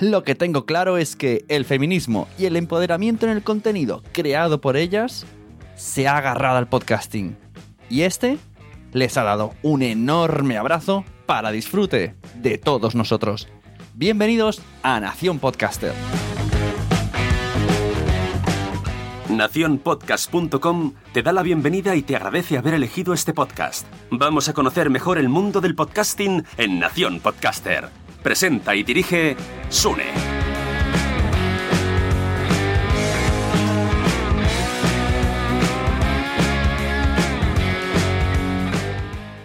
Lo que tengo claro es que el feminismo y el empoderamiento en el contenido creado por ellas se ha agarrado al podcasting. Y este les ha dado un enorme abrazo para disfrute de todos nosotros. Bienvenidos a Nación Podcaster. Naciónpodcast.com te da la bienvenida y te agradece haber elegido este podcast. Vamos a conocer mejor el mundo del podcasting en Nación Podcaster. Presenta y dirige Sune.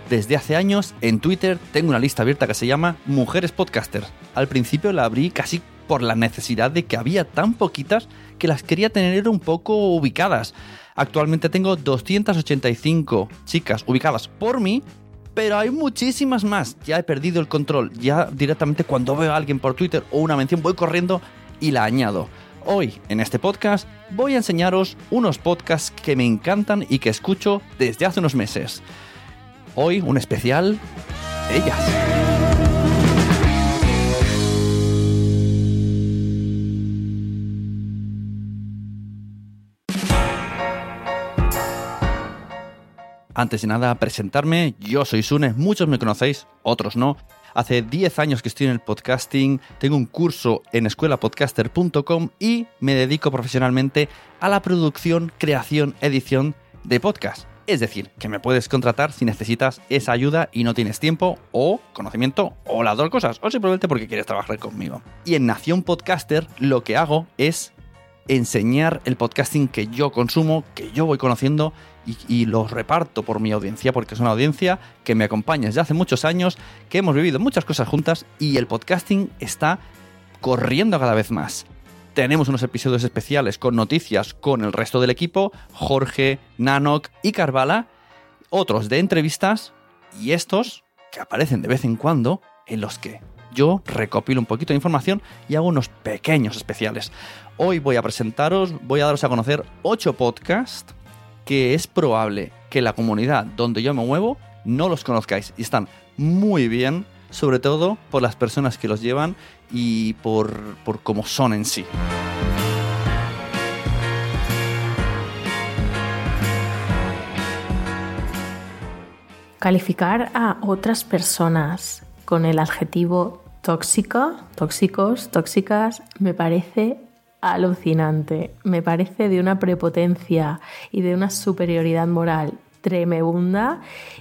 Desde hace años en Twitter tengo una lista abierta que se llama Mujeres Podcasters. Al principio la abrí casi por la necesidad de que había tan poquitas que las quería tener un poco ubicadas. Actualmente tengo 285 chicas ubicadas por mí, pero hay muchísimas más. Ya he perdido el control. Ya directamente cuando veo a alguien por Twitter o una mención voy corriendo y la añado. Hoy, en este podcast, voy a enseñaros unos podcasts que me encantan y que escucho desde hace unos meses. Hoy un especial ellas. Antes de nada, presentarme, yo soy Sune, muchos me conocéis, otros no. Hace 10 años que estoy en el podcasting, tengo un curso en escuelapodcaster.com y me dedico profesionalmente a la producción, creación, edición de podcast. Es decir, que me puedes contratar si necesitas esa ayuda y no tienes tiempo o conocimiento o las dos cosas, o simplemente porque quieres trabajar conmigo. Y en Nación Podcaster lo que hago es enseñar el podcasting que yo consumo, que yo voy conociendo y, los reparto por mi audiencia, porque es una audiencia que me acompaña desde hace muchos años, que hemos vivido muchas cosas juntas y el podcasting está corriendo cada vez más. Tenemos unos episodios especiales con noticias con el resto del equipo, Jorge, Nanok y Carvala, otros de entrevistas y estos que aparecen de vez en cuando en los que yo recopilo un poquito de información y hago unos pequeños especiales. Hoy voy a presentaros, voy a daros a conocer 8 podcasts que es probable que la comunidad donde yo me muevo no los conozcáis y están muy bien, sobre todo por las personas que los llevan y por, por cómo son en sí. Calificar a otras personas con el adjetivo tóxica, tóxicos, tóxicas, me parece alucinante. Me parece de una prepotencia y de una superioridad moral tremenda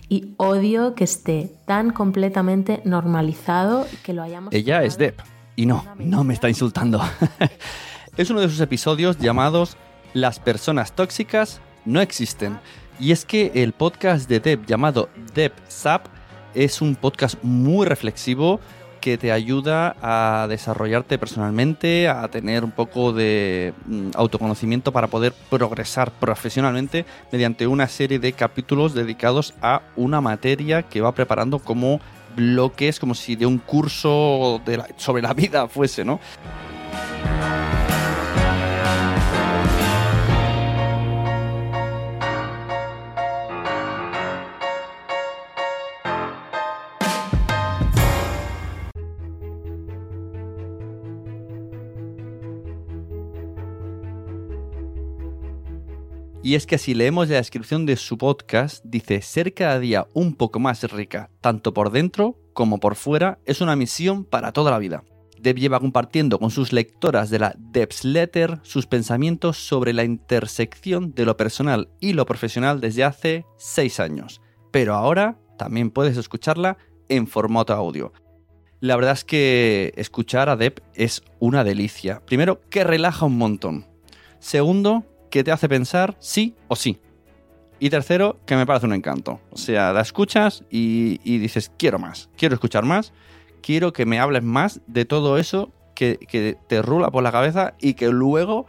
y odio que esté tan completamente normalizado que lo hayamos... Ella es Deb. Y no, no me está insultando. es uno de sus episodios llamados Las personas tóxicas no existen. Y es que el podcast de Deb llamado Deb Sap es un podcast muy reflexivo, que te ayuda a desarrollarte personalmente, a tener un poco de mm, autoconocimiento para poder progresar profesionalmente mediante una serie de capítulos dedicados a una materia que va preparando como bloques, como si de un curso sobre la vida fuese, ¿no? Y es que si leemos la descripción de su podcast, dice ser cada día un poco más rica, tanto por dentro como por fuera, es una misión para toda la vida. Deb lleva compartiendo con sus lectoras de la Deb's Letter sus pensamientos sobre la intersección de lo personal y lo profesional desde hace 6 años. Pero ahora también puedes escucharla en formato audio. La verdad es que escuchar a Deb es una delicia. Primero, que relaja un montón. Segundo, que te hace pensar sí o sí. Y tercero, que me parece un encanto. O sea, la escuchas y, dices, quiero más, quiero escuchar más, quiero que me hables más de todo eso que, te rula por la cabeza y que luego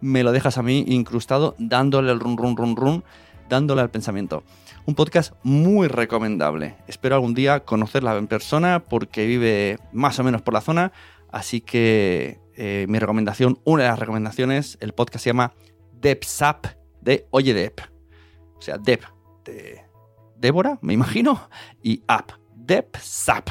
me lo dejas a mí incrustado dándole el run, run, run, run, dándole al pensamiento. Un podcast muy recomendable. Espero algún día conocerla en persona porque vive más o menos por la zona. Así que eh, mi recomendación, una de las recomendaciones, el podcast se llama Depsap de Oye Dep. O sea, Dep de Débora, me imagino, y App, Depsap.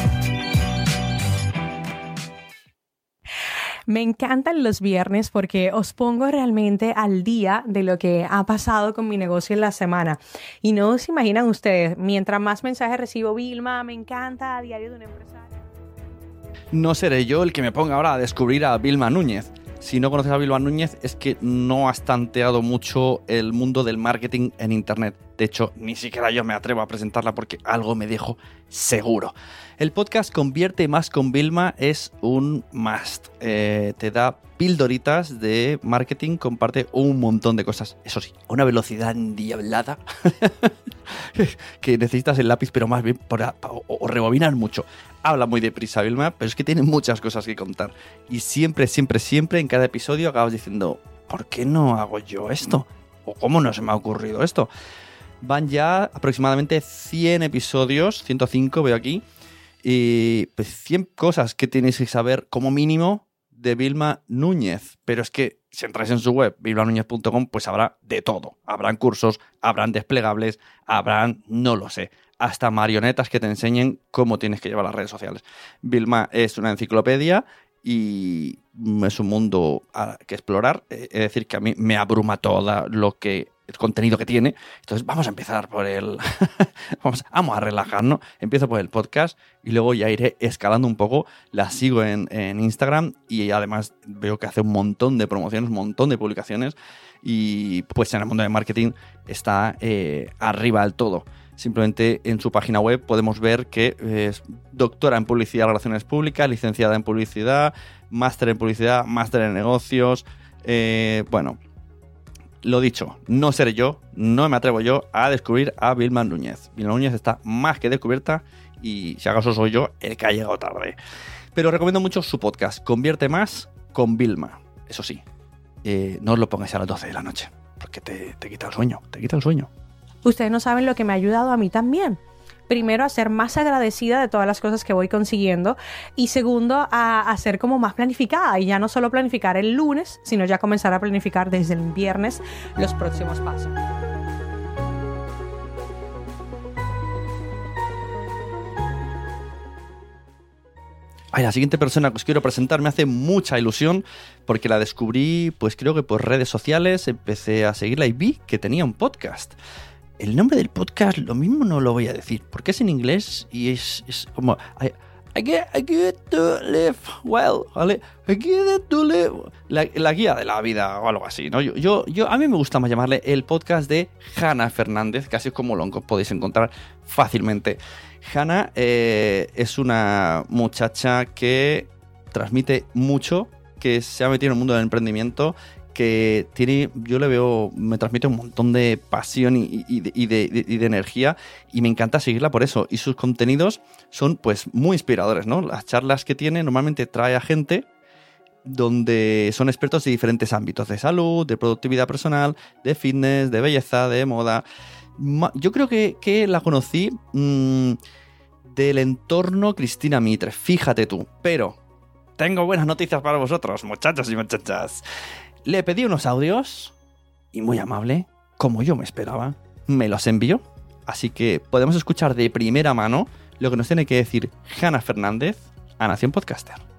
Me encantan los viernes porque os pongo realmente al día de lo que ha pasado con mi negocio en la semana. Y no se imaginan ustedes, mientras más mensajes recibo, Vilma, me encanta, a diario de un empresario. No seré yo el que me ponga ahora a descubrir a Vilma Núñez. Si no conoces a Vilma Núñez es que no has tanteado mucho el mundo del marketing en Internet. De hecho, ni siquiera yo me atrevo a presentarla porque algo me dejo seguro. El podcast Convierte más con Vilma es un must. Eh, te da pildoritas de marketing, comparte un montón de cosas. Eso sí, una velocidad endiablada que necesitas el lápiz, pero más bien para, o, rebobinar mucho. Habla muy deprisa Vilma, pero es que tiene muchas cosas que contar. Y siempre, siempre, siempre en cada episodio acabas diciendo, ¿por qué no hago yo esto? ¿O cómo no se me ha ocurrido esto? Van ya aproximadamente 100 episodios, 105 veo aquí, y pues 100 cosas que tenéis que saber como mínimo de Vilma Núñez. Pero es que si entráis en su web, vilmanúñez.com, pues habrá de todo. Habrán cursos, habrán desplegables, habrán, no lo sé, hasta marionetas que te enseñen cómo tienes que llevar las redes sociales. Vilma es una enciclopedia y es un mundo que explorar. Es decir, que a mí me abruma todo lo que el contenido que tiene. Entonces vamos a empezar por el... vamos, vamos, a relajarnos. Empiezo por el podcast y luego ya iré escalando un poco. La sigo en, Instagram y además veo que hace un montón de promociones, un montón de publicaciones y pues en el mundo de marketing está eh, arriba del todo. Simplemente en su página web podemos ver que es doctora en publicidad y relaciones públicas, licenciada en publicidad, máster en publicidad, máster en negocios. Eh, bueno, lo dicho, no seré yo, no me atrevo yo a descubrir a Vilma Núñez. Vilma Núñez está más que descubierta y si acaso soy yo el que ha llegado tarde. Pero recomiendo mucho su podcast, Convierte Más con Vilma. Eso sí, eh, no os lo pongáis a las 12 de la noche, porque te, te quita el sueño, te quita el sueño. Ustedes no saben lo que me ha ayudado a mí también primero a ser más agradecida de todas las cosas que voy consiguiendo y segundo a, ser como más planificada y ya no solo planificar el lunes, sino ya comenzar a planificar desde el viernes los próximos pasos. Ay, la siguiente persona que os quiero presentar me hace mucha ilusión porque la descubrí, pues creo que por redes sociales, empecé a seguirla y vi que tenía un podcast el nombre del podcast lo mismo no lo voy a decir, porque es en inglés y es, como I get, I get to live well, ¿vale? I get to live. La, la guía de la vida o algo así, ¿no? Yo, yo, a mí me gusta más llamarle el podcast de Hanna Fernández, casi como lo podéis encontrar fácilmente. Hanna eh, es una muchacha que transmite mucho, que se ha metido en el mundo del emprendimiento que tiene, yo le veo, me transmite un montón de pasión y, de, energía y me encanta seguirla por eso. Y sus contenidos son pues muy inspiradores, ¿no? Las charlas que tiene normalmente trae a gente donde son expertos de diferentes ámbitos, de salud, de productividad personal, de fitness, de belleza, de moda. Yo creo que, la conocí mm, del entorno Cristina Mitre, fíjate tú, pero tengo buenas noticias para vosotros, muchachos y muchachas. Le pedí unos audios y muy amable, como yo me esperaba, me los envió. Así que podemos escuchar de primera mano lo que nos tiene que decir Hanna Fernández a Nación Podcaster.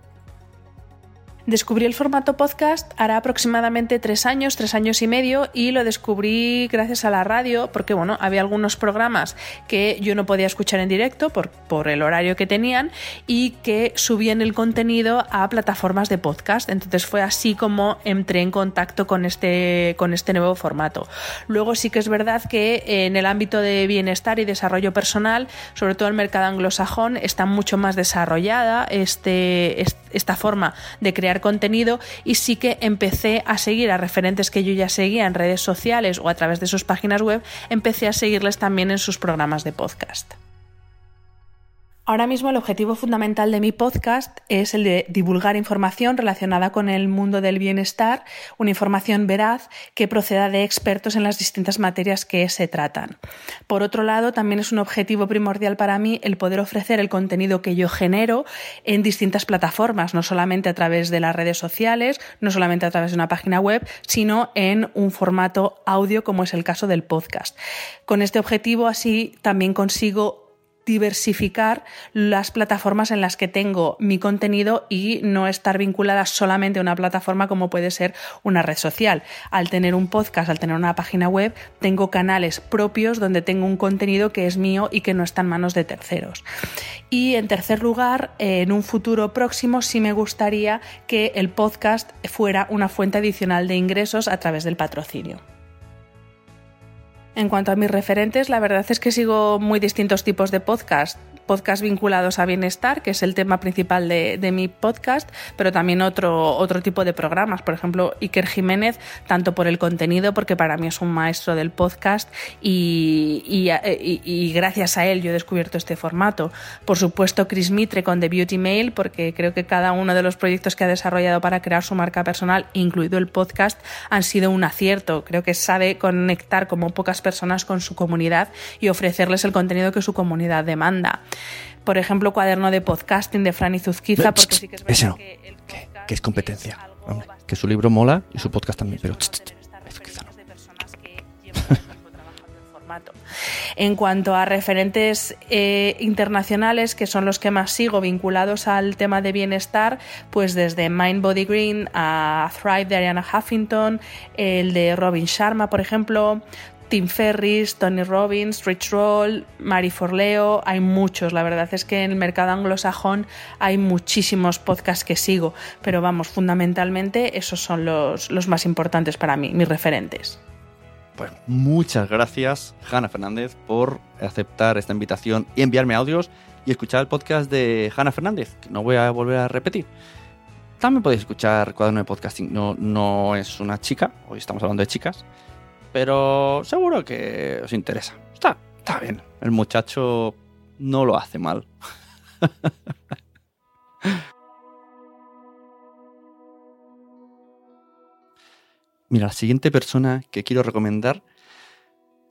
Descubrí el formato podcast hará aproximadamente tres años, tres años y medio, y lo descubrí gracias a la radio, porque bueno, había algunos programas que yo no podía escuchar en directo por, por el horario que tenían y que subían el contenido a plataformas de podcast. Entonces fue así como entré en contacto con este, con este nuevo formato. Luego sí que es verdad que en el ámbito de bienestar y desarrollo personal, sobre todo el mercado anglosajón, está mucho más desarrollada este, esta forma de crear contenido y sí que empecé a seguir a referentes que yo ya seguía en redes sociales o a través de sus páginas web, empecé a seguirles también en sus programas de podcast. Ahora mismo el objetivo fundamental de mi podcast es el de divulgar información relacionada con el mundo del bienestar, una información veraz que proceda de expertos en las distintas materias que se tratan. Por otro lado, también es un objetivo primordial para mí el poder ofrecer el contenido que yo genero en distintas plataformas, no solamente a través de las redes sociales, no solamente a través de una página web, sino en un formato audio como es el caso del podcast. Con este objetivo así también consigo diversificar las plataformas en las que tengo mi contenido y no estar vinculada solamente a una plataforma como puede ser una red social. Al tener un podcast, al tener una página web, tengo canales propios donde tengo un contenido que es mío y que no está en manos de terceros. Y en tercer lugar, en un futuro próximo sí me gustaría que el podcast fuera una fuente adicional de ingresos a través del patrocinio. En cuanto a mis referentes, la verdad es que sigo muy distintos tipos de podcast podcasts vinculados a bienestar, que es el tema principal de, mi podcast, pero también otro, otro tipo de programas. Por ejemplo, Iker Jiménez, tanto por el contenido, porque para mí es un maestro del podcast y, y, gracias a él yo he descubierto este formato. Por supuesto, Chris Mitre con The Beauty Mail, porque creo que cada uno de los proyectos que ha desarrollado para crear su marca personal, incluido el podcast, han sido un acierto. Creo que sabe conectar como pocas personas con su comunidad y ofrecerles el contenido que su comunidad demanda. Por ejemplo, cuaderno de podcasting de Franny Zuzquiza, porque sí que es verdad que el podcast que es competencia. que su libro mola y su podcast también, pero En cuanto a referentes eh, internacionales, que son los que más sigo vinculados al tema de bienestar, pues desde Mind Body Green a Thrive de Ariana Huffington, el de Robin Sharma, por ejemplo, Tim Ferris, Tony Robbins, Rich Roll, Mari Forleo, hay muchos. La verdad es que en el mercado anglosajón hay muchísimos podcasts que sigo, pero vamos, fundamentalmente esos son los, los más importantes para mí, mis referentes. Pues muchas gracias, Hanna Fernández, por aceptar esta invitación y enviarme audios y escuchar el podcast de Hanna Fernández, que no voy a volver a repetir. También podéis escuchar Cuaderno de Podcasting. No, no es una chica, hoy estamos hablando de chicas, pero seguro que os interesa. Está, está bien. El muchacho no lo hace mal. Mira, la siguiente persona que quiero recomendar,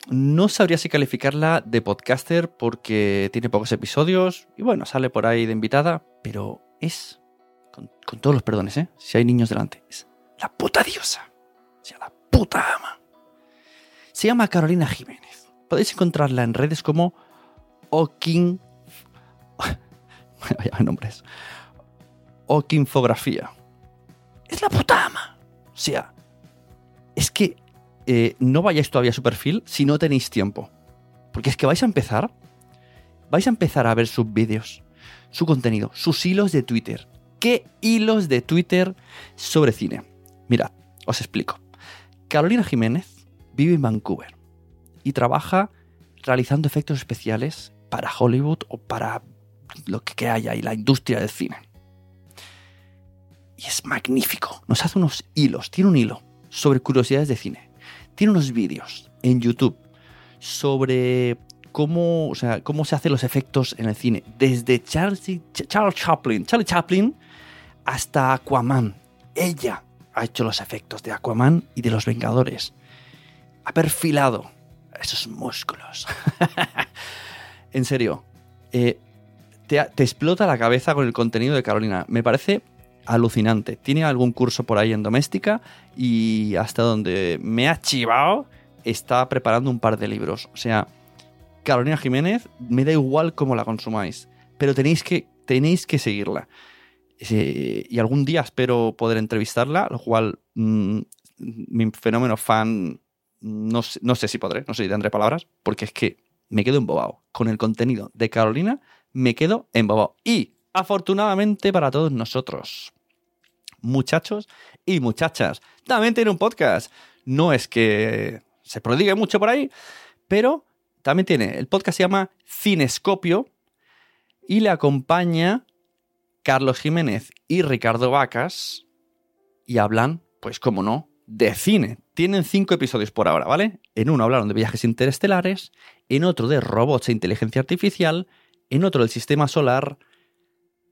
no sabría si calificarla de podcaster porque tiene pocos episodios y bueno, sale por ahí de invitada, pero es, con, todos los perdones, ¿eh? si hay niños delante, es la puta diosa, o sea, la puta ama. Se llama Carolina Jiménez. Podéis encontrarla en redes como Okin. Vaya nombres. Okinfografía. Es la puta ama. O sea, es que eh, no vayáis todavía a su perfil si no tenéis tiempo. Porque es que vais a empezar. Vais a empezar a ver sus vídeos. su contenido, sus hilos de Twitter. ¿Qué hilos de Twitter sobre cine? Mirad, os explico. Carolina Jiménez vive en Vancouver y trabaja realizando efectos especiales para Hollywood o para lo que haya y la industria del cine. Y es magnífico. Nos hace unos hilos, tiene un hilo sobre curiosidades de cine. Tiene unos vídeos en YouTube sobre cómo, o sea, cómo se hacen los efectos en el cine. Desde Charles, Chaplin, Charlie Chaplin hasta Aquaman. Ella ha hecho los efectos de Aquaman y de los Vengadores. Ha perfilado esos músculos. en serio, eh, te, explota la cabeza con el contenido de Carolina. Me parece alucinante. Tiene algún curso por ahí en doméstica y hasta donde me ha chivado está preparando un par de libros. O sea, Carolina Jiménez, me da igual cómo la consumáis, pero tenéis que, tenéis que seguirla. Y algún día espero poder entrevistarla, lo cual mmm, mi fenómeno fan no, no, sé si podré, no sé si tendré palabras, porque es que me quedo embobado. Con el contenido de Carolina me quedo embobado. Y afortunadamente para todos nosotros, muchachos y muchachas, también tiene un podcast. No es que se prodigue mucho por ahí, pero también tiene, el podcast se llama Cinescopio y le acompaña Carlos Jiménez y Ricardo Vacas y hablan, pues como no, de cine. Tienen cinco episodios por ahora, ¿vale? En uno hablaron de viajes interestelares, en otro de robots e inteligencia artificial, en otro del sistema solar,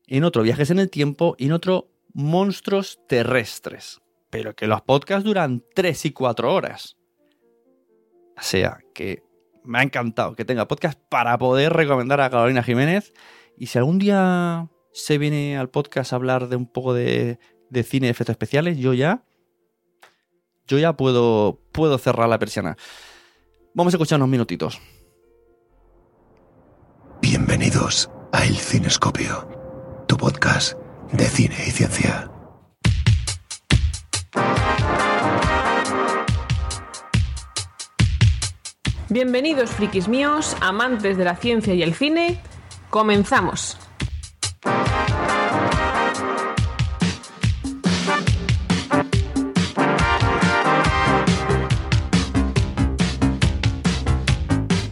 en otro viajes en el tiempo y en otro monstruos terrestres. Pero que los podcasts duran tres y cuatro horas. O sea, que me ha encantado que tenga podcast para poder recomendar a Carolina Jiménez. Y si algún día se viene al podcast a hablar de un poco de, de cine de efectos especiales, yo ya. Yo ya puedo, puedo cerrar la persiana. Vamos a escuchar unos minutitos. Bienvenidos a El Cinescopio, tu podcast de cine y ciencia. Bienvenidos, frikis míos, amantes de la ciencia y el cine. Comenzamos.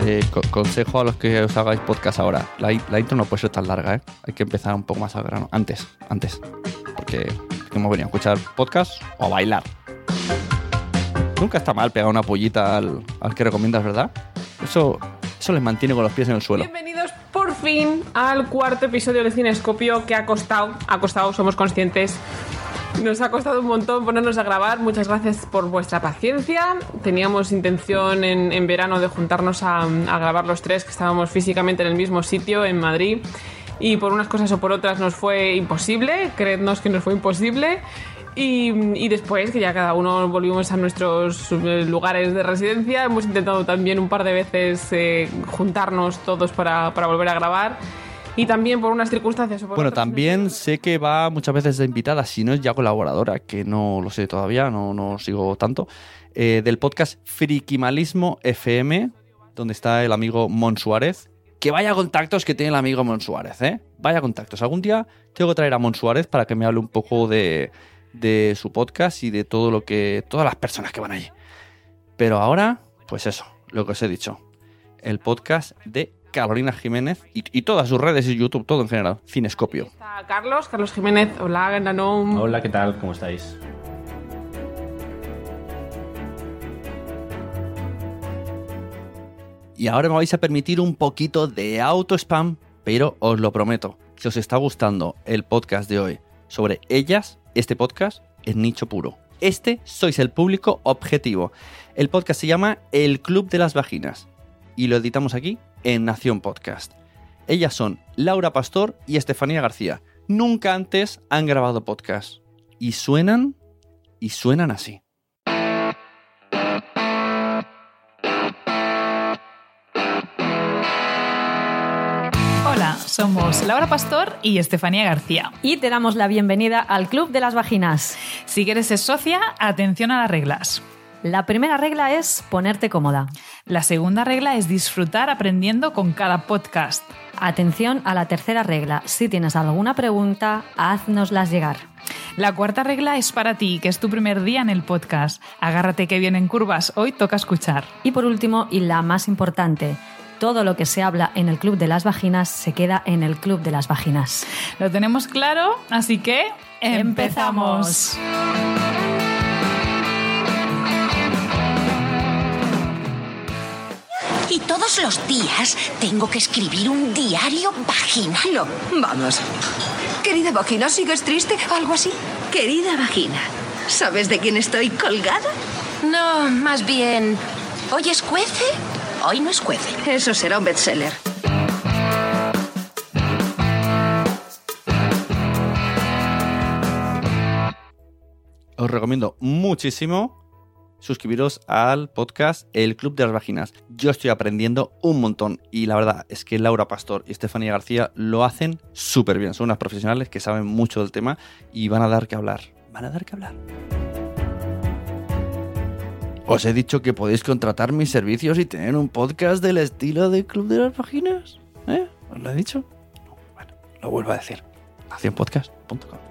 Eh, co consejo a los que os hagáis podcast ahora. La, intro no puede ser tan larga, ¿eh? Hay que empezar un poco más al grano. Antes, antes. Porque hemos venido a escuchar podcast o a bailar. Nunca está mal pegar una pollita al, que recomiendas, ¿verdad? Eso, eso les mantiene con los pies en el suelo. Bienvenidos por fin al cuarto episodio de Cinescopio que ha costado, ha costado, somos conscientes. Nos ha costado un montón ponernos a grabar. Muchas gracias por vuestra paciencia. Teníamos intención en, en verano de juntarnos a, a grabar los tres, que estábamos físicamente en el mismo sitio, en Madrid. Y por unas cosas o por otras nos fue imposible. Creednos que nos fue imposible. Y, y, después, que ya cada uno volvimos a nuestros lugares de residencia, hemos intentado también un par de veces eh, juntarnos todos para, para, volver a grabar. Y también por unas circunstancias. Por bueno, también sé que va muchas veces de invitada, si no es ya colaboradora, que no lo sé todavía, no, no sigo tanto, eh, del podcast Frikimalismo FM, donde está el amigo Mon Suárez. Que vaya contactos que tiene el amigo Mon Suárez, ¿eh? Vaya contactos. Algún día tengo que traer a Mon Suárez para que me hable un poco de, de su podcast y de todo lo que. todas las personas que van allí. Pero ahora, pues eso, lo que os he dicho. El podcast de Carolina Jiménez y, y todas sus redes y YouTube, todo en general. Cinescopio. Está Carlos, Carlos Jiménez. Hola, Nanom. Hola, ¿qué tal? ¿Cómo estáis? Y ahora me vais a permitir un poquito de auto spam, pero os lo prometo. Si os está gustando el podcast de hoy sobre ellas, este podcast es nicho puro. Este sois el público objetivo. El podcast se llama El Club de las Vaginas y lo editamos aquí en Nación Podcast. Ellas son Laura Pastor y Estefanía García. Nunca antes han grabado podcast. Y suenan y suenan así. Hola, somos Laura Pastor y Estefanía García. Y te damos la bienvenida al Club de las Vaginas. Si quieres ser socia, atención a las reglas. La primera regla es ponerte cómoda. La segunda regla es disfrutar aprendiendo con cada podcast. Atención a la tercera regla. Si tienes alguna pregunta, haznoslas llegar. La cuarta regla es para ti, que es tu primer día en el podcast. Agárrate que vienen curvas, hoy toca escuchar. Y por último, y la más importante, todo lo que se habla en el Club de las Vaginas se queda en el Club de las Vaginas. Lo tenemos claro, así que empezamos. Y todos los días tengo que escribir un diario vaginal. No, vamos. Querida vagina, ¿sigues triste? ¿Algo así? Querida vagina, ¿sabes de quién estoy colgada? No, más bien. ¿Hoy escuece? Hoy no escuece. Eso será un bestseller. Os recomiendo muchísimo suscribiros al podcast El Club de las Vaginas. Yo estoy aprendiendo un montón y la verdad es que Laura Pastor y Estefanía García lo hacen súper bien. Son unas profesionales que saben mucho del tema y van a dar que hablar. Van a dar que hablar. Os he dicho que podéis contratar mis servicios y tener un podcast del estilo del Club de las Vaginas. ¿Eh? ¿Os lo he dicho? Bueno, lo vuelvo a decir. Nacionpodcast.com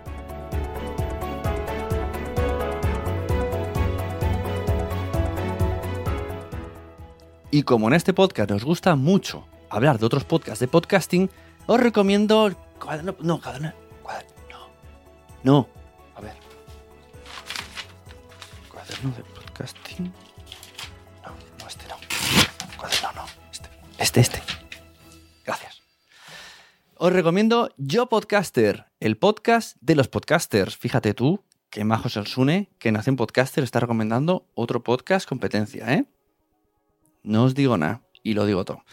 Y como en este podcast nos gusta mucho hablar de otros podcasts de podcasting, os recomiendo. Cuaderno, no, cuaderno. No. No. A ver. Cuaderno de podcasting. No, no, este no. Cuaderno no. Este, este. este. Gracias. Os recomiendo Yo Podcaster, el podcast de los podcasters. Fíjate tú, que majo el Sune, que nace en Podcaster, está recomendando otro podcast competencia, ¿eh? No os digo nada y lo digo todo.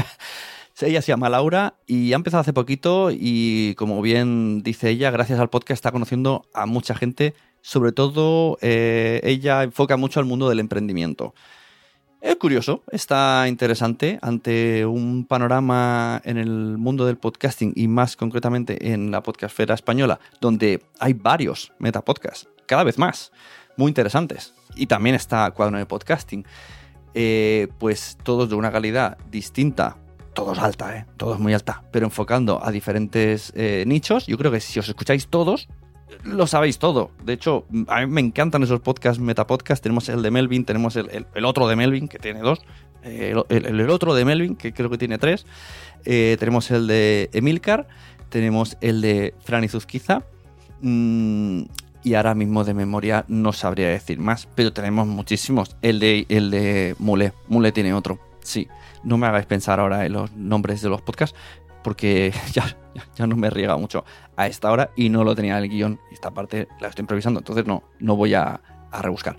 ella se llama Laura y ha empezado hace poquito y como bien dice ella, gracias al podcast está conociendo a mucha gente. Sobre todo eh, ella enfoca mucho al mundo del emprendimiento. Es curioso, está interesante ante un panorama en el mundo del podcasting y más concretamente en la podcastfera española, donde hay varios metapodcasts, cada vez más, muy interesantes. Y también está Cuaderno de Podcasting. Eh, pues todos de una calidad distinta, todos alta, ¿eh? todos muy alta, pero enfocando a diferentes eh, nichos. Yo creo que si os escucháis todos, lo sabéis todo. De hecho, a mí me encantan esos podcasts, metapodcasts. Tenemos el de Melvin, tenemos el, otro de Melvin, que tiene dos. El, el, otro de Melvin, que creo que tiene tres. tenemos el de Emilcar. Tenemos el de Franny Zuzquiza. Mm, y ahora mismo de memoria no sabría decir más, pero tenemos muchísimos. El de, el de Mule, Mule tiene otro, sí. No me hagáis pensar ahora en los nombres de los podcasts, porque ya, ya no me riega mucho a esta hora y no lo tenía en el guion. Esta parte la estoy improvisando, entonces no, no voy a, rebuscar.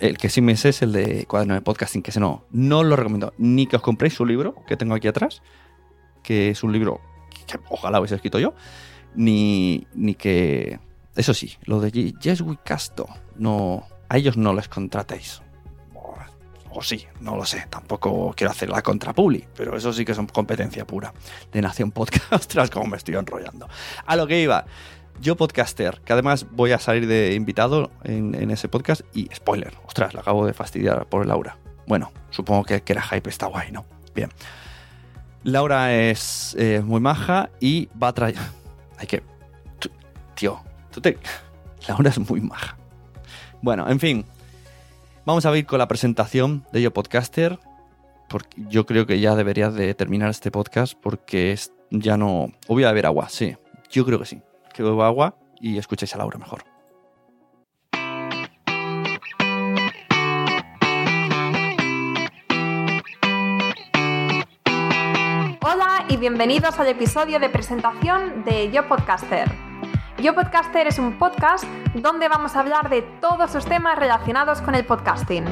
El que sí me sé es el de cuaderno de podcasting, que ese no, no lo recomiendo. Ni que os compréis su libro, que tengo aquí atrás, que es un libro que ojalá hubiese escrito yo, ni, ni que eso sí, lo de Yes We Casto, no, a ellos no les contratéis. O, sí, no lo sé. Tampoco quiero hacer la contra Publi, pero eso sí que son competencia pura de Nación Podcast. tras como me estoy enrollando. A lo que iba. Yo podcaster, que además voy a salir de invitado en, ese podcast y spoiler, ostras, la acabo de fastidiar por Laura. Bueno, supongo que, que era hype, está guay, ¿no? Bien. Laura es eh, muy maja y va a traer... Hay que... Tío, Hora es muy maja. Bueno, en fin. Vamos a ir con la presentación de Yo Podcaster. Porque yo creo que ya debería de terminar este podcast porque es, ya no... O voy a beber agua, sí. Yo creo que sí. Que bebo agua y escuchéis a Laura mejor. Hola y bienvenidos al episodio de presentación de Yo Podcaster. Yo Podcaster es un podcast donde vamos a hablar de todos los temas relacionados con el podcasting.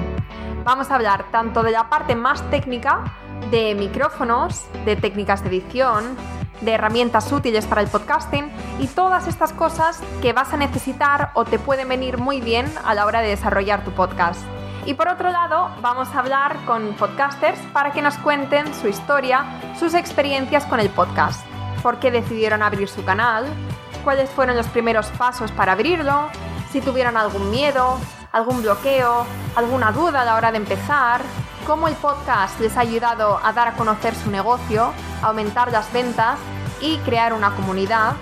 Vamos a hablar tanto de la parte más técnica, de micrófonos, de técnicas de edición, de herramientas útiles para el podcasting y todas estas cosas que vas a necesitar o te pueden venir muy bien a la hora de desarrollar tu podcast. Y por otro lado, vamos a hablar con podcasters para que nos cuenten su historia, sus experiencias con el podcast, por qué decidieron abrir su canal, cuáles fueron los primeros pasos para abrirlo, si tuvieron algún miedo, algún bloqueo, alguna duda a la hora de empezar, cómo el podcast les ha ayudado a dar a conocer su negocio aumentar las ventas y crear una comunidad.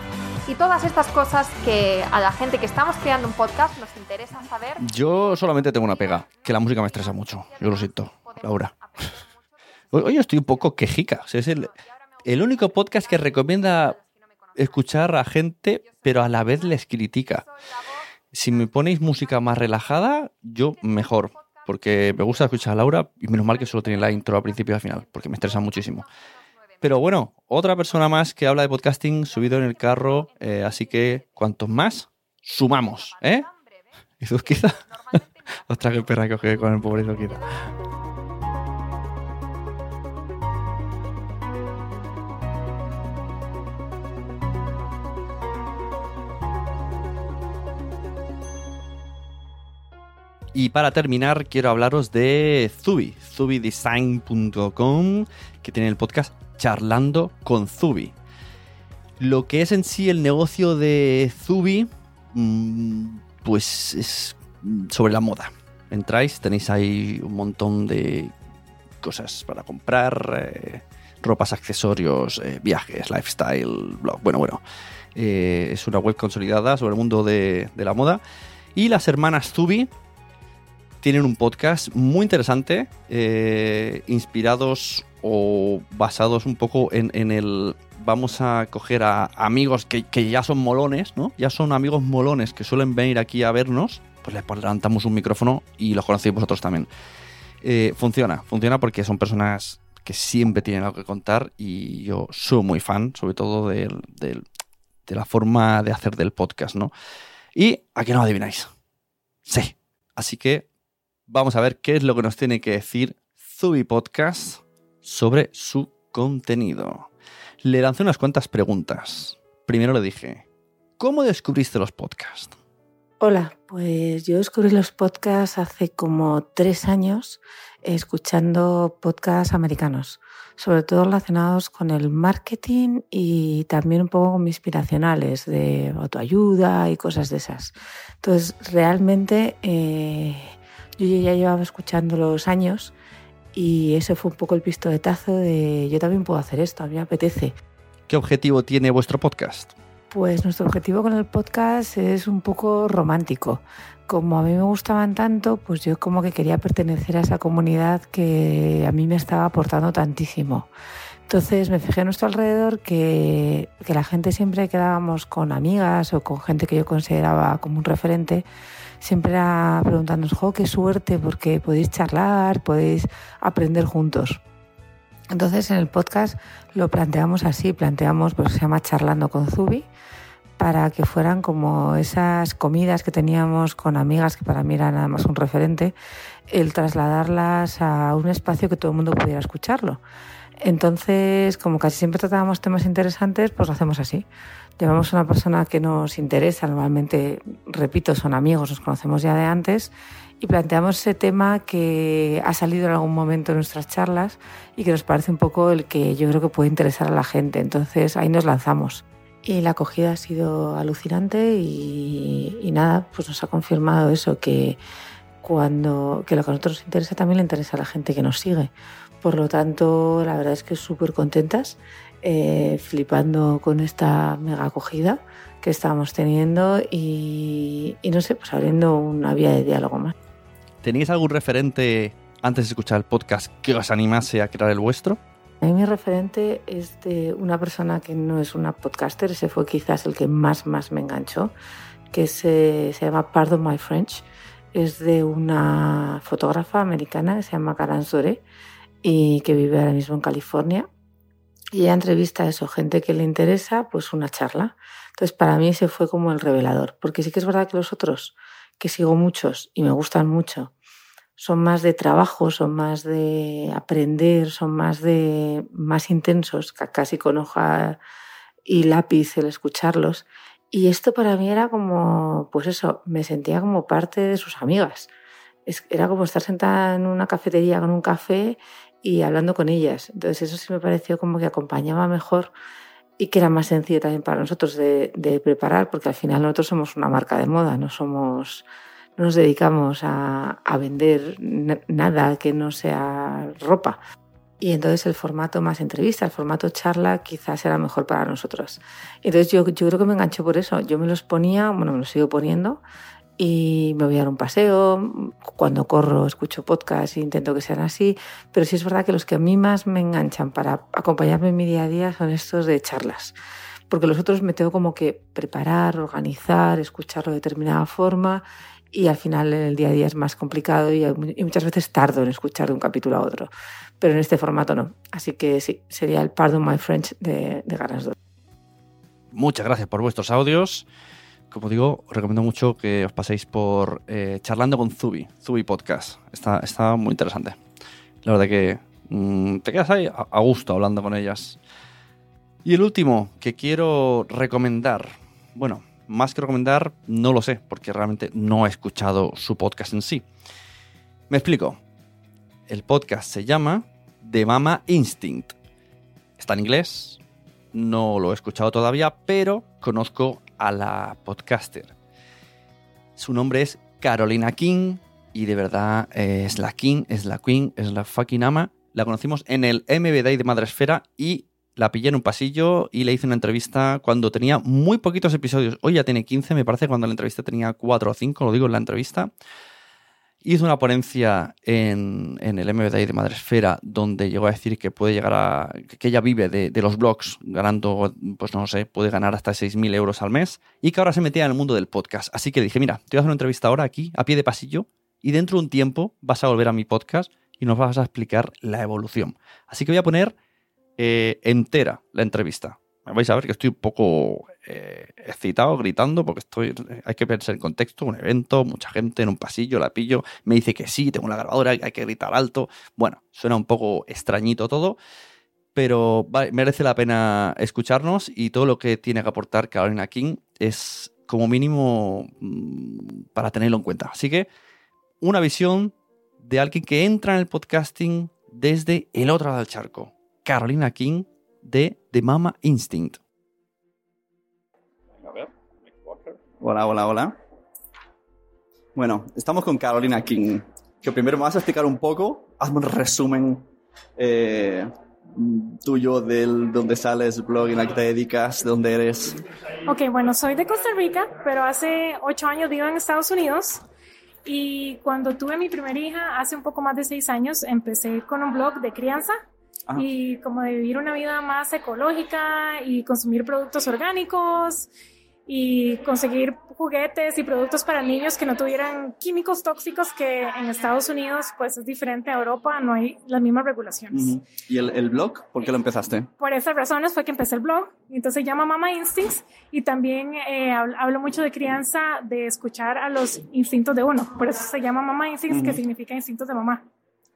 Y todas estas cosas que a la gente que estamos creando un podcast nos interesa saber. Yo solamente tengo una pega, que la música me estresa mucho. Yo lo siento, Laura. Hoy estoy un poco quejica. Es el, el único podcast que recomienda escuchar a gente, pero a la vez les critica. Si me ponéis música más relajada, yo mejor, porque me gusta escuchar a Laura y menos mal que solo tiene la intro al principio y al final, porque me estresa muchísimo. Pero bueno, otra persona más que habla de podcasting subido en el carro, eh, así que cuantos más, sumamos, ¿eh? ¿Y Zuzquiza? Ostras, qué perra que con el pobre Zuzquiza. Y para terminar, quiero hablaros de Zubi, zubidesign.com, que tiene el podcast Charlando con Zubi. Lo que es en sí el negocio de Zubi, mm, pues es sobre la moda. Entráis, tenéis ahí un montón de cosas para comprar, eh, ropas, accesorios, eh, viajes, lifestyle, blog. Bueno, bueno. Eh, es una web consolidada sobre el mundo de, de la moda. Y las hermanas Zubi, tienen un podcast muy interesante, eh, inspirados o basados un poco en, el... Vamos a coger a amigos que, ya son molones, ¿no? Ya son amigos molones que suelen venir aquí a vernos, pues les levantamos un micrófono y los conocéis vosotros también. Eh, funciona, funciona porque son personas que siempre tienen algo que contar y yo soy muy fan, sobre todo de, de la forma de hacer del podcast, ¿no? Y aquí no adivináis. Sí. Así que vamos a ver qué es lo que nos tiene que decir Zubi Podcast sobre su contenido. Le lancé unas cuantas preguntas. Primero le dije, ¿cómo descubriste los podcasts? Hola, pues yo descubrí los podcasts hace como tres años escuchando podcasts americanos, sobre todo relacionados con el marketing y también un poco inspiracionales de autoayuda y cosas de esas. Entonces, realmente eh, yo ya llevaba escuchando los años y ese fue un poco el pistoletazo de yo también puedo hacer esto, a mí me apetece. ¿Qué objetivo tiene vuestro podcast? Pues nuestro objetivo con el podcast es un poco romántico. Como a mí me gustaban tanto, pues yo como que quería pertenecer a esa comunidad que a mí me estaba aportando tantísimo. Entonces me fijé a nuestro alrededor que, que la gente siempre quedábamos con amigas o con gente que yo consideraba como un referente siempre era preguntarnos, jo, qué suerte, porque podéis charlar, podéis aprender juntos. Entonces en el podcast lo planteamos así, planteamos, pues se llama Charlando con Zubi, para que fueran como esas comidas que teníamos con amigas, que para mí eran nada más un referente, el trasladarlas a un espacio que todo el mundo pudiera escucharlo. Entonces, como casi siempre tratábamos temas interesantes, pues lo hacemos así. Llevamos a una persona que nos interesa, normalmente, repito, son amigos, nos conocemos ya de antes, y planteamos ese tema que ha salido en algún momento en nuestras charlas y que nos parece un poco el que yo creo que puede interesar a la gente. Entonces ahí nos lanzamos. Y la acogida ha sido alucinante y, nada, pues nos ha confirmado eso, que cuando que lo que a nosotros nos interesa también le interesa a la gente que nos sigue. Por lo tanto, la verdad es que súper contentas eh, flipando con esta mega acogida que estábamos teniendo y, no sé, pues abriendo una vía de diálogo más. ¿Tenéis algún referente antes de escuchar el podcast que os animase a crear el vuestro? A mí mi referente es de una persona que no es una podcaster, ese fue quizás el que más, más me enganchó, que se, se llama Pardon My French. Es de una fotógrafa americana que se llama Karan Sore y que vive ahora mismo en California y ella entrevista a eso, gente que le interesa, pues una charla. Entonces, para mí ese fue como el revelador, porque sí que es verdad que los otros, que sigo muchos y me gustan mucho, son más de trabajo, son más de aprender, son más de más intensos, casi con hoja y lápiz el escucharlos. Y esto para mí era como, pues eso, me sentía como parte de sus amigas. Era como estar sentada en una cafetería con un café y hablando con ellas. Entonces eso sí me pareció como que acompañaba mejor y que era más sencillo también para nosotros de, preparar, porque al final nosotros somos una marca de moda, no somos no nos dedicamos a, a vender nada que no sea ropa. y entonces el formato más entrevista, el formato charla quizás era mejor para nosotros. Entonces yo, yo creo que me enganchó por eso. Yo me los ponía, bueno, me los sigo poniendo y me voy a dar un paseo. Cuando corro escucho podcast e intento que sean así. Pero sí es verdad que los que a mí más me enganchan para acompañarme en mi día a día son estos de charlas. Porque los otros me tengo como que preparar, organizar, escucharlo de determinada forma y al final en el día a día es más complicado y, muchas veces tardo en escuchar de un capítulo a otro. Pero en este formato no. Así que sí, sería el Pardon My French de, de Ganas 2. Muchas gracias por vuestros audios. Como digo, os recomiendo mucho que os paséis por eh, Charlando con Zubi, Zubi Podcast. Está, está muy interesante. La verdad que mm, te quedas ahí a, a gusto hablando con ellas. Y el último que quiero recomendar, bueno, más que recomendar, no lo sé, porque realmente no he escuchado su podcast en sí. Me explico. El podcast se llama The Mama Instinct. Está en inglés, no lo he escuchado todavía, pero conozco a la podcaster. Su nombre es Carolina King y de verdad eh, es la King, es la Queen, es la fucking ama. La conocimos en el MB Day de Madresfera y la pillé en un pasillo y le hice una entrevista cuando tenía muy poquitos episodios. Hoy ya tiene 15, me parece, cuando la entrevista tenía 4 o 5, lo digo en la entrevista. Hizo una ponencia en, el MBDI de Madresfera donde llegó a decir que puede llegar a. que ella vive de, los blogs ganando, pues no sé, puede ganar hasta 6.000 euros al mes y que ahora se metía en el mundo del podcast. Así que dije, mira, te voy a hacer una entrevista ahora aquí, a pie de pasillo, y dentro de un tiempo vas a volver a mi podcast y nos vas a explicar la evolución. Así que voy a poner eh, entera la entrevista vais a ver que estoy un poco eh, excitado, gritando, porque estoy, hay que pensar en contexto, un evento, mucha gente en un pasillo, la pillo, me dice que sí, tengo la grabadora, hay que gritar alto. Bueno, suena un poco extrañito todo, pero merece la pena escucharnos y todo lo que tiene que aportar Carolina King es como mínimo mm, para tenerlo en cuenta. Así que una visión de alguien que entra en el podcasting desde el otro lado del charco. Carolina King de The Mama Instinct. Hola, hola, hola. Bueno, estamos con Carolina King, que primero me vas a explicar un poco, hazme un resumen eh, tuyo del dónde sales, blog, en la que te dedicas, de dónde eres. Ok, bueno, soy de Costa Rica, pero hace ocho años vivo en Estados Unidos. Y cuando tuve mi primera hija, hace un poco más de seis años, empecé con un blog de crianza y como de vivir una vida más ecológica y consumir productos orgánicos y conseguir juguetes y productos para niños que no tuvieran químicos tóxicos que en Estados Unidos pues es diferente a Europa, no hay las mismas regulaciones. ¿Y el, el, blog? ¿Por qué lo empezaste? Por esas razones fue que empecé el blog. Entonces se llama Mama Instincts y también eh, hablo mucho de crianza, de escuchar a los instintos de uno. Por eso se llama Mama Instincts, que significa instintos de mamá.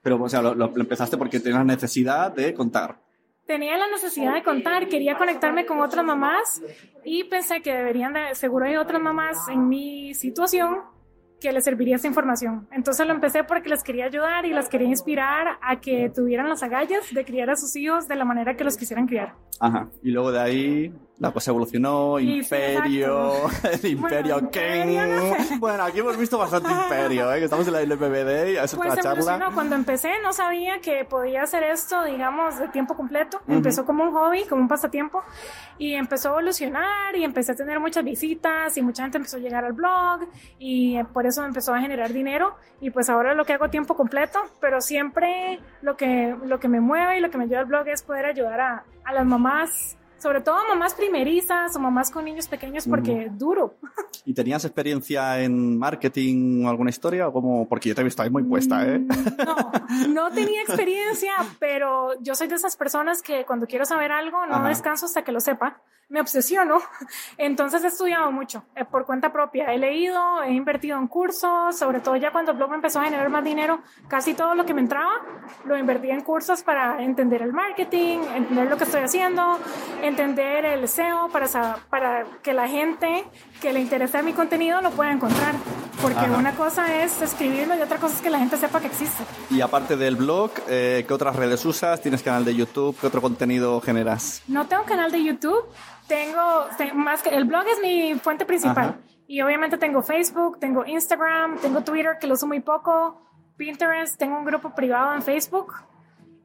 Pero, o sea, lo, empezaste porque tenías necesidad de contar. Tenía la necesidad de contar, quería conectarme con otras mamás y pensé que deberían de, seguro hay otras mamás en mi situación que les serviría esa información. Entonces lo empecé porque les quería ayudar y las quería inspirar a que tuvieran las agallas de criar a sus hijos de la manera que los quisieran criar. Ajá. Y luego de ahí la cosa evolucionó, Imperio, el Imperio bueno, King. Bueno, aquí hemos visto bastante Imperio, ¿eh? que estamos en la LPBD y es pues charla. Cuando empecé no sabía que podía hacer esto, digamos, de tiempo completo. Empezó como un hobby, como un pasatiempo y empezó a evolucionar y empecé a tener muchas visitas y mucha gente empezó a llegar al blog y por eso empezó a generar dinero y pues ahora lo que hago tiempo completo, pero siempre lo que, lo que me mueve y lo que me ayuda al blog es poder ayudar a, a las mamás sobre todo mamás primerizas o mamás con niños pequeños porque es duro. ¿Y tenías experiencia en marketing o alguna historia? O como, porque yo te he visto ahí muy puesta, ¿eh? No, no tenía experiencia, pero yo soy de esas personas que cuando quiero saber algo no descanso hasta que lo sepa me obsesiono. Entonces he estudiado mucho eh, por cuenta propia. He leído, he invertido en cursos, sobre todo ya cuando el blog me empezó a generar más dinero, casi todo lo que me entraba lo invertía en cursos para entender el marketing, entender lo que estoy haciendo, entender el SEO para, para que la gente que le interesa mi contenido lo pueda encontrar. Porque una cosa es escribirlo y otra cosa es que la gente sepa que existe. Y aparte del blog, eh, ¿qué otras redes usas? ¿Tienes canal de YouTube? ¿Qué otro contenido generas? No tengo canal de YouTube. Tengo, más que el blog es mi fuente principal. Y obviamente tengo Facebook, tengo Instagram, tengo Twitter que lo uso muy poco, Pinterest, tengo un grupo privado en Facebook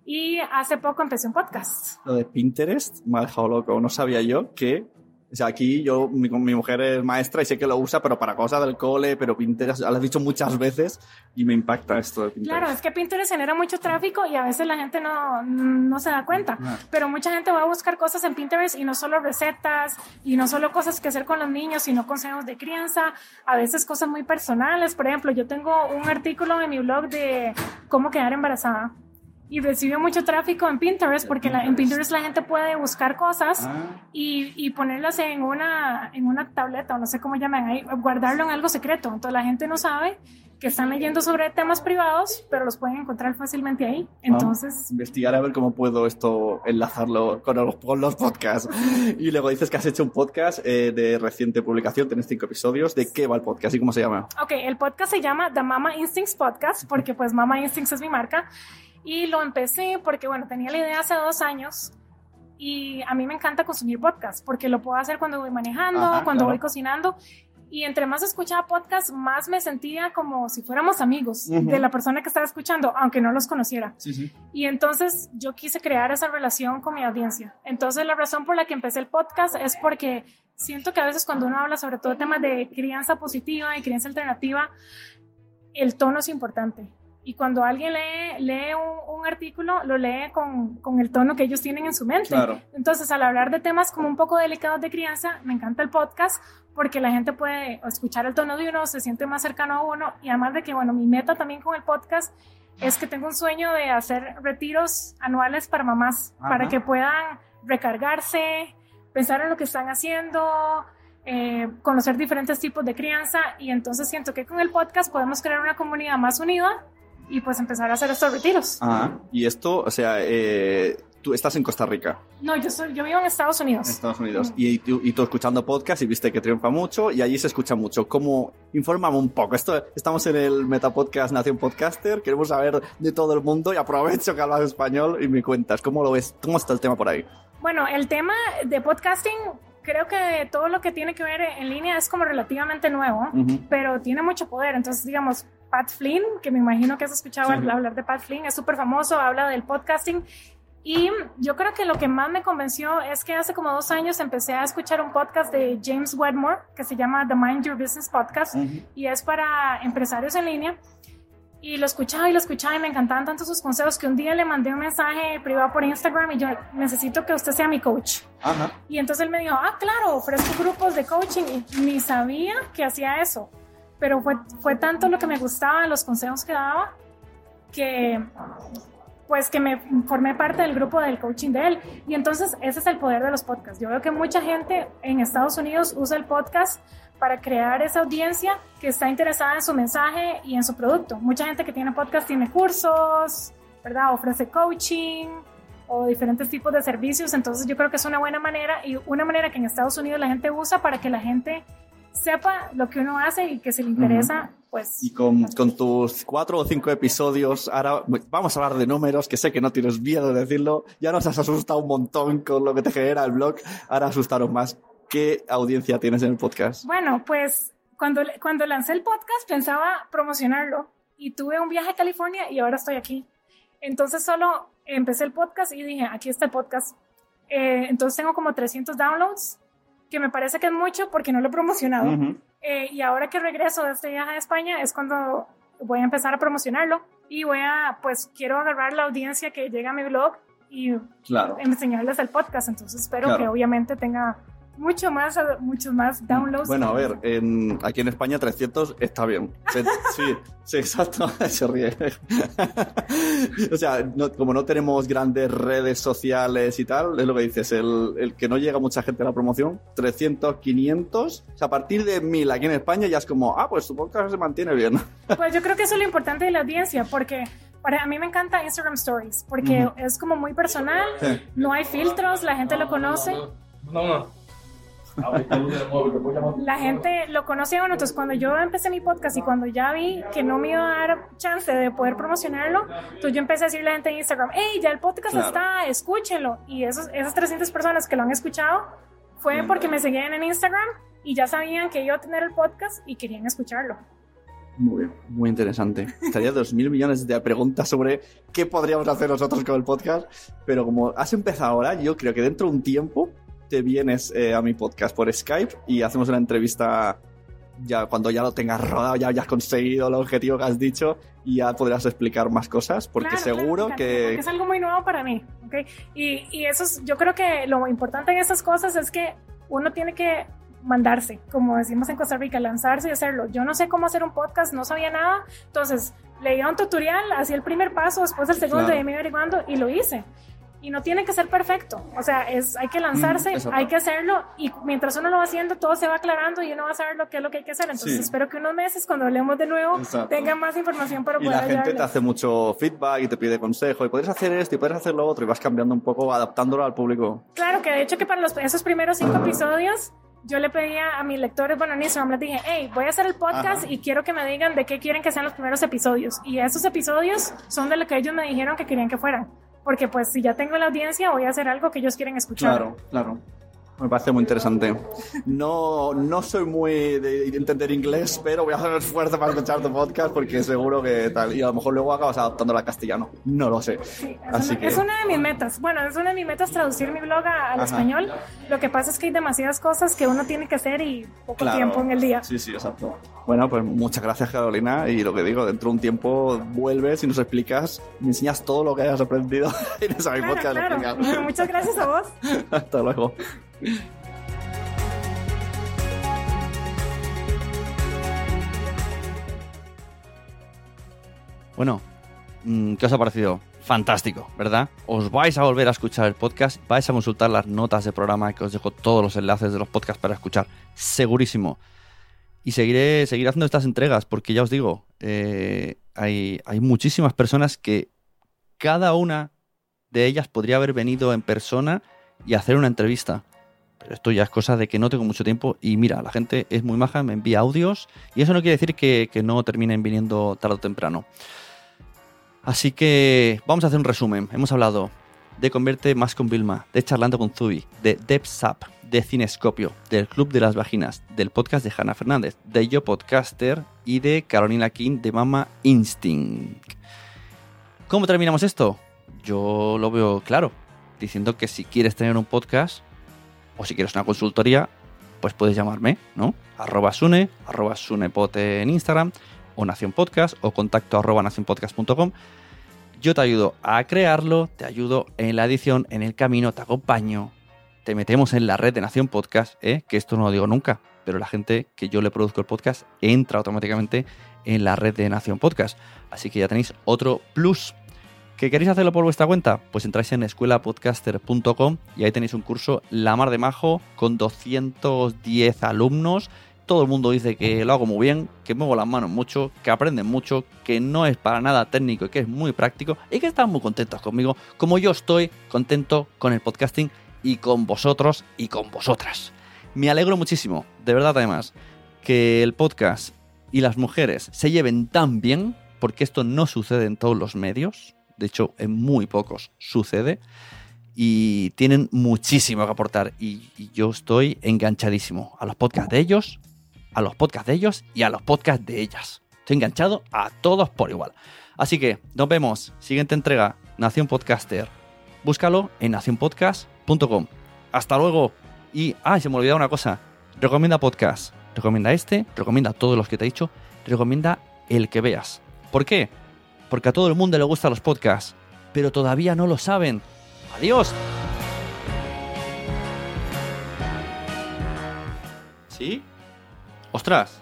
Y hace poco empecé un podcast. Lo de Pinterest me ha dejado loco. No sabía yo que o sea, aquí yo, mi, mi, mujer es maestra y sé que lo usa, pero para cosas del cole, pero Pinterest, lo has dicho muchas veces y me impacta esto de Pinterest. Claro, es que Pinterest genera mucho tráfico y a veces la gente no, no se da cuenta. Ah. Pero mucha gente va a buscar cosas en Pinterest y no solo recetas y no solo cosas que hacer con los niños, sino consejos de crianza, a veces cosas muy personales. Por ejemplo, yo tengo un artículo en mi blog de cómo quedar embarazada y recibe mucho tráfico en Pinterest porque la- en Pinterest la gente puede buscar cosas y, y ponerlas en una, en una tableta o no sé cómo llaman ahí, guardarlo en algo secreto. Entonces la gente no sabe que están leyendo sobre temas privados, pero los pueden encontrar fácilmente ahí. Entonces, Vamos a investigar a ver cómo puedo esto enlazarlo con los, con los podcasts. Y luego dices que has hecho un podcast eh, de reciente publicación, tienes cinco episodios. ¿De qué va el podcast y cómo se llama? ok, el podcast se llama The Mama Instincts Podcast porque pues Mama Instincts es mi marca y lo empecé porque bueno, tenía la idea hace dos años y a mí me encanta consumir podcast porque lo puedo hacer cuando voy manejando, Ajá, cuando claro. voy cocinando y entre más escuchaba podcast, más me sentía como si fuéramos amigos de la persona que estaba escuchando, aunque no los conociera. Sí, sí. Y entonces yo quise crear esa relación con mi audiencia. Entonces la razón por la que empecé el podcast es porque siento que a veces cuando uno habla sobre todo temas de crianza positiva y crianza alternativa, el tono es importante. Y cuando alguien lee, lee un, un artículo, lo lee con, con el tono que ellos tienen en su mente. Claro. Entonces, al hablar de temas como un poco delicados de crianza, me encanta el podcast porque la gente puede escuchar el tono de uno, se siente más cercano a uno y además de que, bueno, mi meta también con el podcast es que tengo un sueño de hacer retiros anuales para mamás, Ajá. para que puedan recargarse, pensar en lo que están haciendo, eh, conocer diferentes tipos de crianza y entonces siento que con el podcast podemos crear una comunidad más unida y pues empezar a hacer estos retiros. Ah, y esto, o sea, eh, tú estás en Costa Rica, No, yo, soy, yo vivo en Estados Unidos. en Estados Unidos, y, tú, y tú escuchando podcast y viste que triunfa mucho y allí se escucha mucho. ¿Cómo? Infórmame un poco. Esto, estamos en el Metapodcast Nación Podcaster, queremos saber de todo el mundo y aprovecho que hablas español y me cuentas, ¿cómo lo ves? ¿Cómo está el tema por ahí? Bueno, el tema de podcasting, creo que todo lo que tiene que ver en línea es como relativamente nuevo, Ujú. pero tiene mucho poder. Entonces, digamos, Pat Flynn, que me imagino que has escuchado Sí. hablar de Pat Flynn, es súper famoso, habla del podcasting. Y yo creo que lo que más me convenció es que hace como dos años empecé a escuchar un podcast de James Wedmore que se llama The Mind Your Business Podcast y es para empresarios en línea. Y lo escuchaba y lo escuchaba y me encantaban tanto sus consejos que un día le mandé un mensaje privado por Instagram y yo necesito que usted sea mi coach. Ajá. Y entonces él me dijo, ah, claro, ofrezco grupos de coaching y ni sabía que hacía eso. Pero fue, fue tanto lo que me gustaba, los consejos que daba, que pues que me formé parte del grupo del coaching de él. Y entonces ese es el poder de los podcasts. Yo veo que mucha gente en Estados Unidos usa el podcast para crear esa audiencia que está interesada en su mensaje y en su producto. Mucha gente que tiene podcast tiene cursos, ¿verdad? Ofrece coaching o diferentes tipos de servicios. Entonces yo creo que es una buena manera y una manera que en Estados Unidos la gente usa para que la gente sepa lo que uno hace y que si le interesa, pues Y con, con tus cuatro o cinco episodios, ahora vamos a hablar de números, que sé que no tienes miedo de decirlo, ya nos has asustado un montón con lo que te genera el blog, ahora asustaros más. ¿Qué audiencia tienes en el podcast? Bueno, pues cuando, cuando lancé el podcast pensaba promocionarlo y tuve un viaje a California y ahora estoy aquí. Entonces solo empecé el podcast y dije, aquí está el podcast. Eh, entonces tengo como 300 downloads, que me parece que es mucho porque no lo he promocionado. Eh, y ahora que regreso de este viaje a España es cuando voy a empezar a promocionarlo y voy a, pues quiero agarrar la audiencia que llega a mi blog y Claro. enseñarles el podcast. Entonces espero Claro. que obviamente tenga mucho más, muchos más downloads. Bueno, a ver, en, aquí en España 300 está bien. Se- sí, sí, exacto, se ríe. o sea, no- como no tenemos grandes redes sociales y tal, es lo que dices, el, el que no llega mucha gente a la promoción, 300, 500, o sea, a partir de 1000 aquí en España ya es como, ah, pues su podcast se mantiene bien. Pues yo creo que eso es lo importante de la audiencia, porque para, a mí me encanta Instagram Stories, porque es como muy personal, Sí. no hay filtros, la gente lo conoce. La gente lo conoce a uno, entonces cuando yo empecé mi podcast y cuando ya vi que no me iba a dar chance de poder promocionarlo, entonces yo empecé a decirle a la gente en Instagram, hey, ya el podcast Claro. está, escúchenlo. Y esos, esas 300 personas que lo han escuchado fue porque me seguían en Instagram y ya sabían que iba a tener el podcast y querían escucharlo. Muy bien, muy interesante. Estaría dos mil millones de preguntas sobre qué podríamos hacer nosotros con el podcast, pero como has empezado ahora, yo creo que dentro de un tiempo te vienes eh, a mi podcast por Skype y hacemos una entrevista ya cuando ya lo tengas rodado, ya hayas conseguido el objetivo que has dicho y ya podrás explicar más cosas, porque Claro, seguro claro, que... porque es algo muy nuevo para mí, ¿ok? Y, y eso es, yo creo que lo importante en estas cosas es que uno tiene que mandarse, como decimos en Costa Rica, lanzarse y hacerlo. Yo no sé cómo hacer un podcast, no sabía nada, entonces leía un tutorial, hacía el primer paso, después el segundo Claro. y me iba averiguando y lo hice. Y no tiene que ser perfecto, o sea, es, hay que lanzarse, Mm, hay que hacerlo y mientras uno lo va haciendo todo se va aclarando y uno va a saber lo que es lo que hay que hacer. Entonces Sí. espero que unos meses cuando hablemos de nuevo Exacto. tengan más información para Y poder la gente te ayudarles. hace mucho feedback y te pide consejo y puedes hacer esto y puedes hacer lo otro y vas cambiando un poco, adaptándolo al público. Claro, que de hecho que para los, esos primeros cinco episodios yo le pedía a mis lectores, bueno, en Instagram les dije, hey, voy a hacer el podcast Ajá. y quiero que me digan de qué quieren que sean los primeros episodios. Y esos episodios son de lo que ellos me dijeron que querían que fueran. Porque pues si ya tengo la audiencia, voy a hacer algo que ellos quieren escuchar. Claro, claro. Me parece muy interesante. No, no soy muy de entender inglés, pero voy a hacer un esfuerzo para escuchar tu podcast porque seguro que tal. Y a lo mejor luego acabas adaptándolo al castellano. No lo sé. Es, Así una, que. es una de mis metas. Bueno, es una de mis metas traducir mi blog a- al Ajá. español. Lo que pasa es que hay demasiadas cosas que uno tiene que hacer y poco Claro. tiempo en el día. Sí, sí, exacto. Bueno, pues muchas gracias, Carolina. Y lo que digo, dentro de un tiempo vuelves y nos explicas, me enseñas todo lo que hayas aprendido en esa mi Claro, claro. Bueno, muchas gracias a vos. Hasta luego. Bueno, mm, ¿qué os ha parecido? Fantástico, ¿verdad? Os vais a volver a escuchar el podcast, vais a consultar las notas de programa que os dejo todos los enlaces de los podcasts para escuchar, segurísimo. Y seguiré, seguiré haciendo estas entregas, porque ya os digo, eh, hay, hay muchísimas personas que cada una de ellas podría haber venido en persona y hacer una entrevista. Pero esto ya es cosa de que no tengo mucho tiempo y mira, la gente es muy maja, me envía audios y eso no quiere decir que, no terminen viniendo tarde o temprano. Así que vamos a hacer un resumen. Hemos hablado de Convierte Más con Vilma, de Charlando con Zubi, de DevSap, de Cinescopio, del Club de las Vaginas, del podcast de Hanna Fernández, de Yo Podcaster y de Carolina King de Mama Instinct. ¿Cómo terminamos esto? Yo lo veo claro, diciendo que si quieres tener un podcast o si quieres una consultoría, pues puedes llamarme, ¿no? Arroba Sune, arroba Sunepote en Instagram, o Nación Podcast, o contacto arroba nacionpodcast.com. Yo te ayudo a crearlo, te ayudo en la edición, en el camino, te acompaño, te metemos en la red de Nación Podcast, ¿eh? que esto no lo digo nunca, pero la gente que yo le produzco el podcast entra automáticamente en la red de Nación Podcast. Así que ya tenéis otro plus. ¿Que queréis hacerlo por vuestra cuenta? Pues entráis en escuelapodcaster.com y ahí tenéis un curso La Mar de Majo con 210 alumnos. Todo el mundo dice que lo hago muy bien, que muevo las manos mucho, que aprenden mucho, que no es para nada técnico y que es muy práctico y que están muy contentos conmigo, como yo estoy contento con el podcasting y con vosotros y con vosotras. Me alegro muchísimo, de verdad además, que el podcast y las mujeres se lleven tan bien, porque esto no sucede en todos los medios, de hecho en muy pocos sucede, y tienen muchísimo que aportar, y, yo estoy enganchadísimo a los podcasts de ellos, a los podcasts de ellos y a los podcasts de ellas. Estoy enganchado a todos por igual. Así que nos vemos, siguiente entrega, Nación Podcaster. Búscalo en nacionpodcast.com. Hasta luego. Y, ah, se me olvidaba una cosa. Recomienda podcast. Recomienda este, recomienda todos los que te he dicho, recomienda el que veas. ¿Por qué? Porque a todo el mundo le gustan los podcasts, pero todavía no lo saben. Adiós. ¿Sí? Ostras.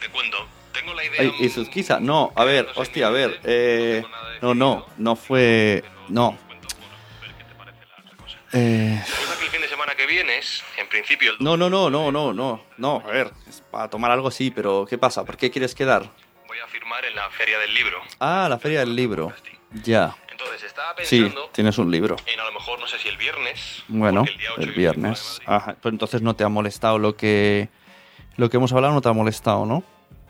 Te cuento, tengo la idea. Ay, y Susquiza, no, a ver, hostia, a ver. Eh, no, no, no fue. No. Eh, Resulta que el fin de semana que viene es, en principio, el no, no, no, no, no, no, no, a ver, es para tomar algo sí, pero ¿qué pasa? ¿Por qué quieres quedar? Voy a firmar en la Feria del Libro. Ah, la feria del libro. Ya. Entonces estaba Sí, pensando tienes un libro. en a lo mejor, no sé si el viernes. Bueno, el día 8 el viernes. Ajá, pues entonces no te ha molestado lo que lo que hemos hablado, no te ha molestado, ¿no?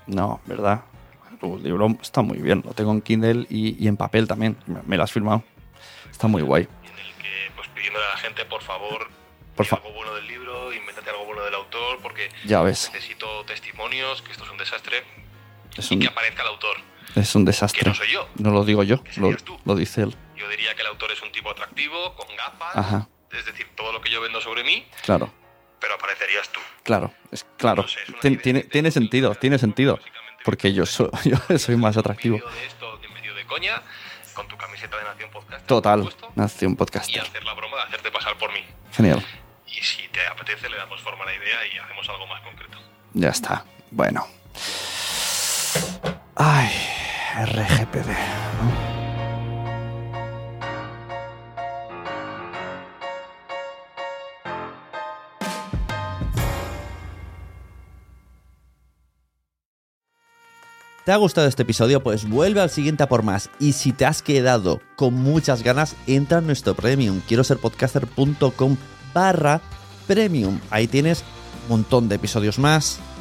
No, ¿verdad? El libro está muy bien, lo tengo en Kindle y, y en papel también. Me, me lo has firmado. Está muy guay. que, pues pidiéndole a la gente, por favor, Por fa- algo bueno del libro, invéntate algo bueno del autor, porque Ya ves. necesito testimonios, que esto es un desastre. Es y un, que aparezca el autor. es un desastre. Que no soy yo. No lo digo yo, lo, lo dice él. Yo diría que el autor es un tipo atractivo, con gafas, Ajá, es decir, todo lo que yo vendo sobre mí, claro, pero aparecerías tú. claro, es claro. Tien- tiene, tiene sentido, tiene sentido. Porque yo soy, yo soy más atractivo. De coña, con tu camiseta de Nación Podcast Total, Nación y Podcaster. hacer la broma de hacerte pasar por mí. Genial. Y si te apetece, le damos forma a la idea y hacemos algo más concreto. Ya está. Bueno. Ay, RGPD. ¿Te ha gustado este episodio? Pues vuelve al siguiente a por más. Y si te has quedado con muchas ganas, entra en nuestro premium. Quiero ser podcaster.com barra premium. Ahí tienes un montón de episodios más,